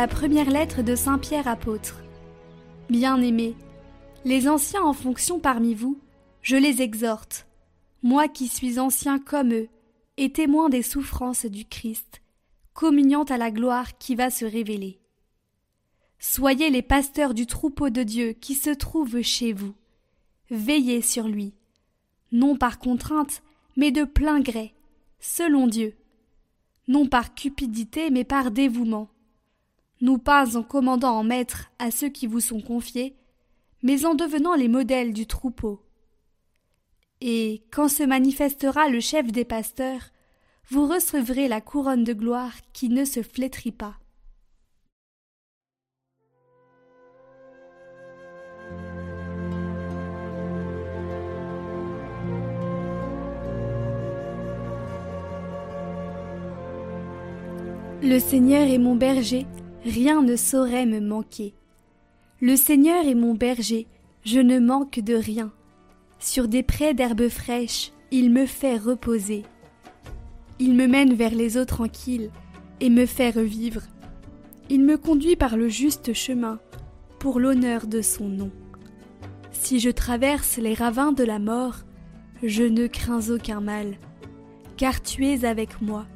La première lettre de Saint Pierre apôtre. Bien-aimés, les anciens en fonction parmi vous, je les exhorte, moi qui suis ancien comme eux, et témoin des souffrances du Christ, communiant à la gloire qui va se révéler. Soyez les pasteurs du troupeau de Dieu qui se trouve chez vous. Veillez sur lui, non par contrainte, mais de plein gré, selon Dieu, non par cupidité, mais par dévouement, nous pas en commandant en maître à ceux qui vous sont confiés, mais en devenant les modèles du troupeau. Et quand se manifestera le chef des pasteurs, vous recevrez la couronne de gloire qui ne se flétrit pas. Le Seigneur est mon berger, rien ne saurait me manquer. Le Seigneur est mon berger, je ne manque de rien. Sur des prés d'herbes fraîches, il me fait reposer. Il me mène vers les eaux tranquilles et me fait revivre. Il me conduit par le juste chemin, pour l'honneur de son nom. Si je traverse les ravins de la mort, je ne crains aucun mal, car tu es avec moi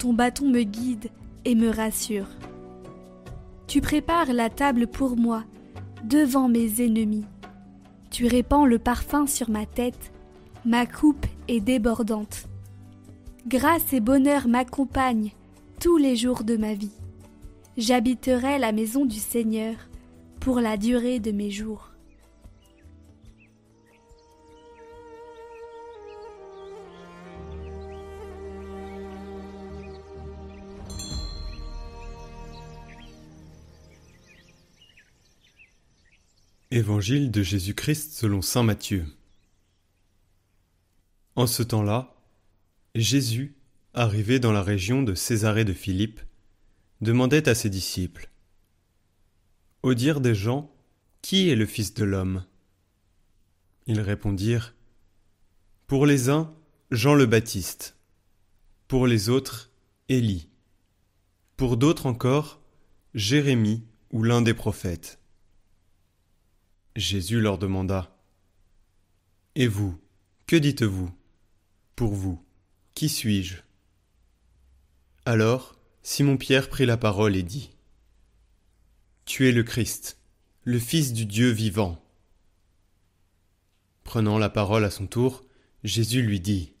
ton bâton me guide et me rassure. Tu prépares la table pour moi, devant mes ennemis. Tu répands le parfum sur ma tête, ma coupe est débordante. Grâce et bonheur m'accompagnent tous les jours de ma vie. J'habiterai la maison du Seigneur pour la durée de mes jours. Évangile de Jésus-Christ selon Saint Matthieu. En ce temps-là, Jésus, arrivé dans la région de Césarée de Philippe, demandait à ses disciples Au dire des gens, qui est le Fils de l'homme? Ils répondirent Pour les uns, Jean le Baptiste, pour les autres, Élie, pour d'autres encore, Jérémie ou l'un des prophètes. Jésus leur demanda Et vous, que dites-vous Pour vous, qui suis-je? Alors Simon-Pierre prit la parole et dit Tu es le Christ, le Fils du Dieu vivant. Prenant la parole à son tour, Jésus lui dit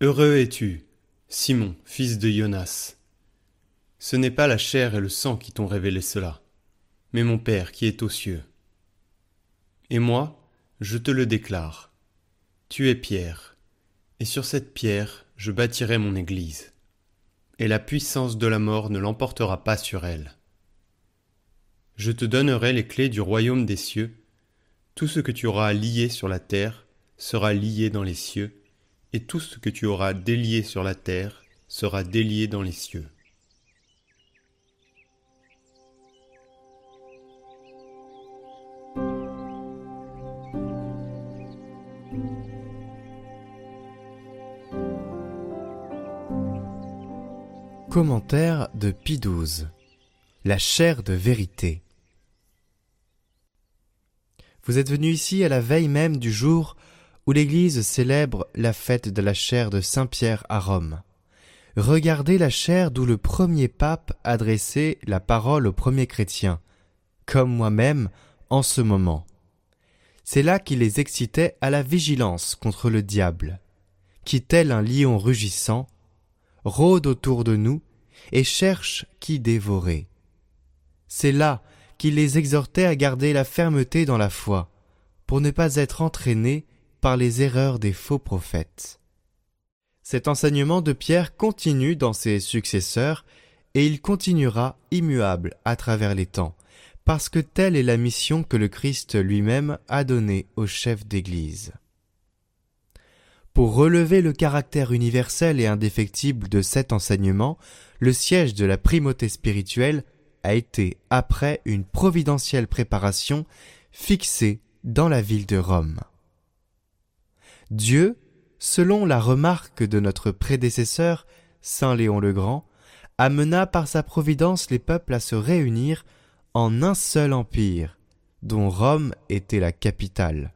Heureux es-tu, Simon, fils de Jonas. Ce n'est pas la chair et le sang qui t'ont révélé cela, mais mon Père qui est aux cieux. Et moi, je te le déclare. Tu es pierre, et sur cette pierre je bâtirai mon Église, et la puissance de la mort ne l'emportera pas sur elle. Je te donnerai les clés du royaume des cieux, tout ce que tu auras lié sur la terre sera lié dans les cieux, et tout ce que tu auras délié sur la terre sera délié dans les cieux. Commentaire de Pie La chair de vérité. Vous êtes venu ici à la veille même du jour où l'Église célèbre la fête de la chair de Saint Pierre à Rome. Regardez la chair d'où le premier pape adressait la parole aux premiers chrétiens, comme moi-même en ce moment. C'est là qu'il les excitait à la vigilance contre le diable, qui tel un lion rugissant rôde autour de nous et cherche qui dévorer. C'est là qu'il les exhortait à garder la fermeté dans la foi, pour ne pas être entraînés par les erreurs des faux prophètes. Cet enseignement de Pierre continue dans ses successeurs, et il continuera immuable à travers les temps, parce que telle est la mission que le Christ lui-même a donnée au chef d'Église. Pour relever le caractère universel et indéfectible de cet enseignement, le siège de la primauté spirituelle a été, après une providentielle préparation, fixé dans la ville de Rome. Dieu, selon la remarque de notre prédécesseur, Saint Léon le Grand, amena par sa providence les peuples à se réunir en un seul empire, dont Rome était la capitale,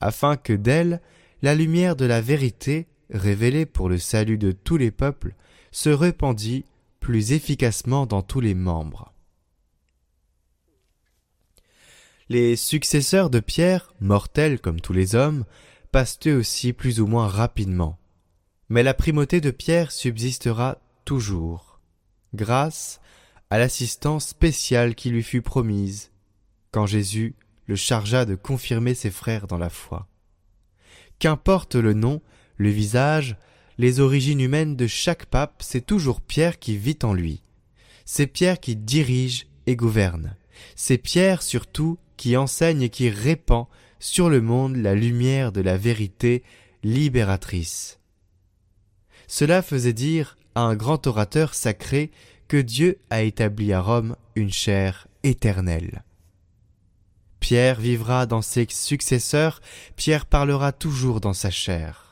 afin que d'elle la lumière de la vérité, révélée pour le salut de tous les peuples, se répandit plus efficacement dans tous les membres. Les successeurs de Pierre, mortels comme tous les hommes, passent eux aussi plus ou moins rapidement. Mais la primauté de Pierre subsistera toujours, grâce à l'assistance spéciale qui lui fut promise, quand Jésus le chargea de confirmer ses frères dans la foi. Qu'importe le nom, le visage, les origines humaines de chaque pape, c'est toujours Pierre qui vit en lui. C'est Pierre qui dirige et gouverne. C'est Pierre surtout qui enseigne et qui répand sur le monde la lumière de la vérité libératrice. Cela faisait dire à un grand orateur sacré que Dieu a établi à Rome une chair éternelle. Pierre vivra dans ses successeurs, Pierre parlera toujours dans sa chair.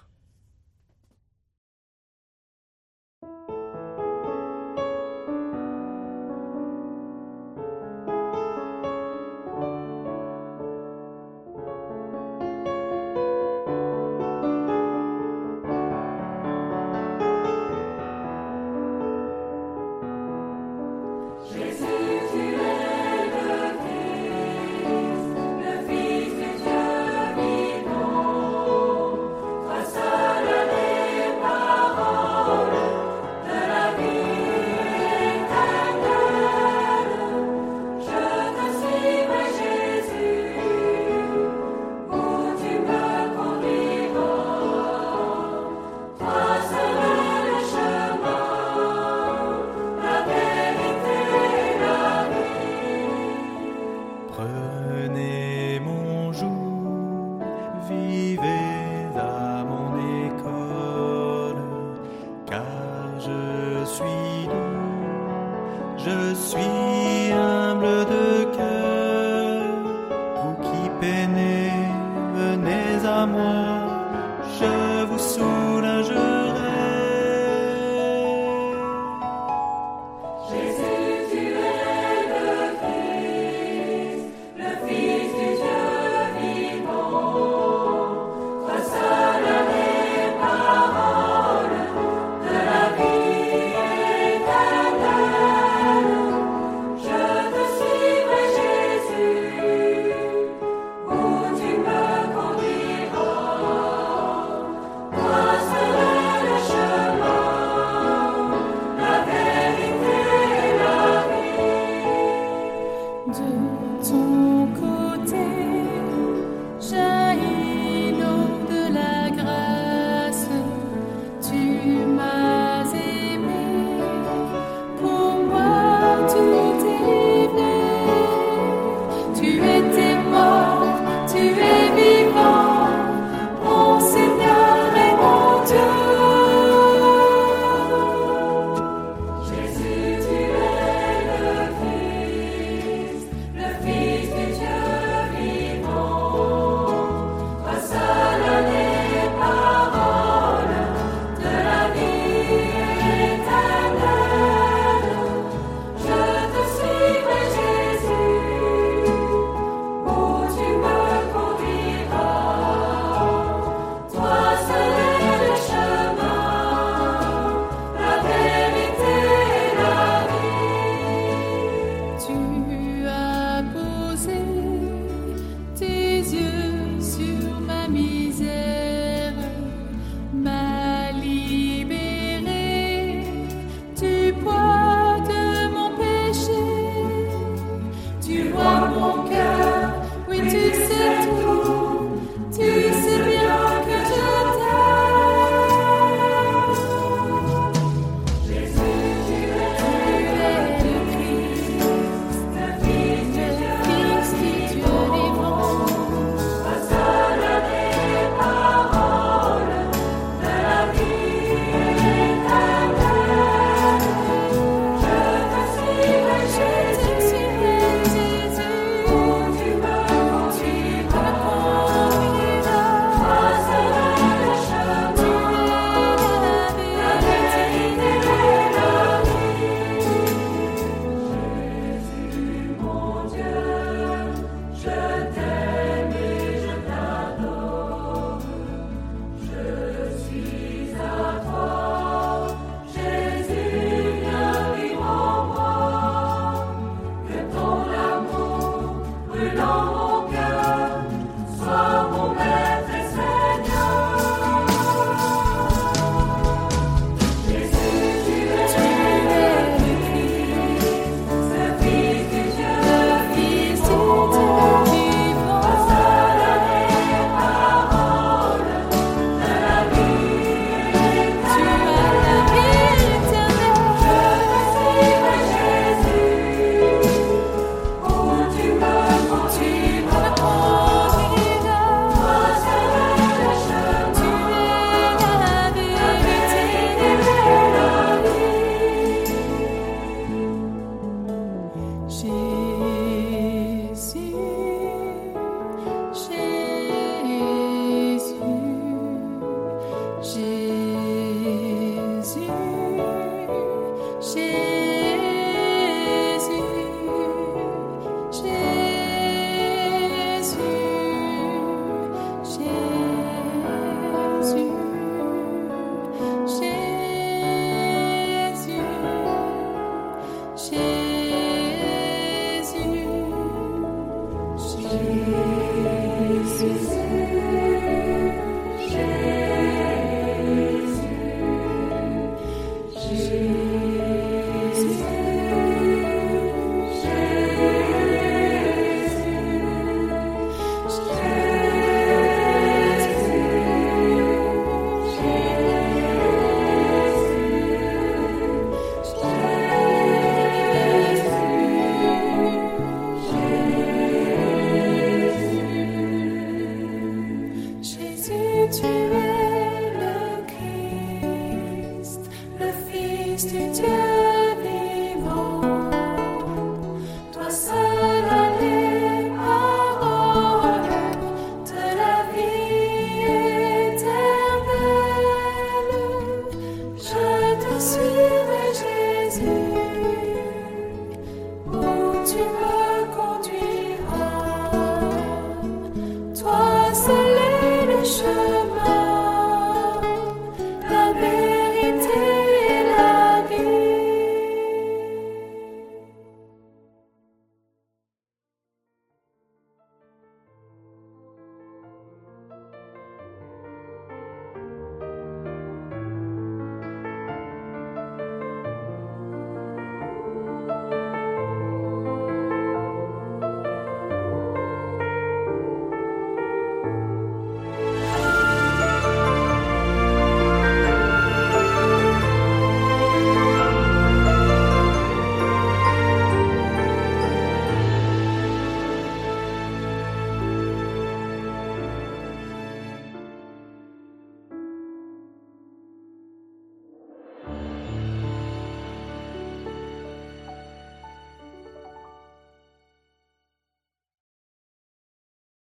heureux.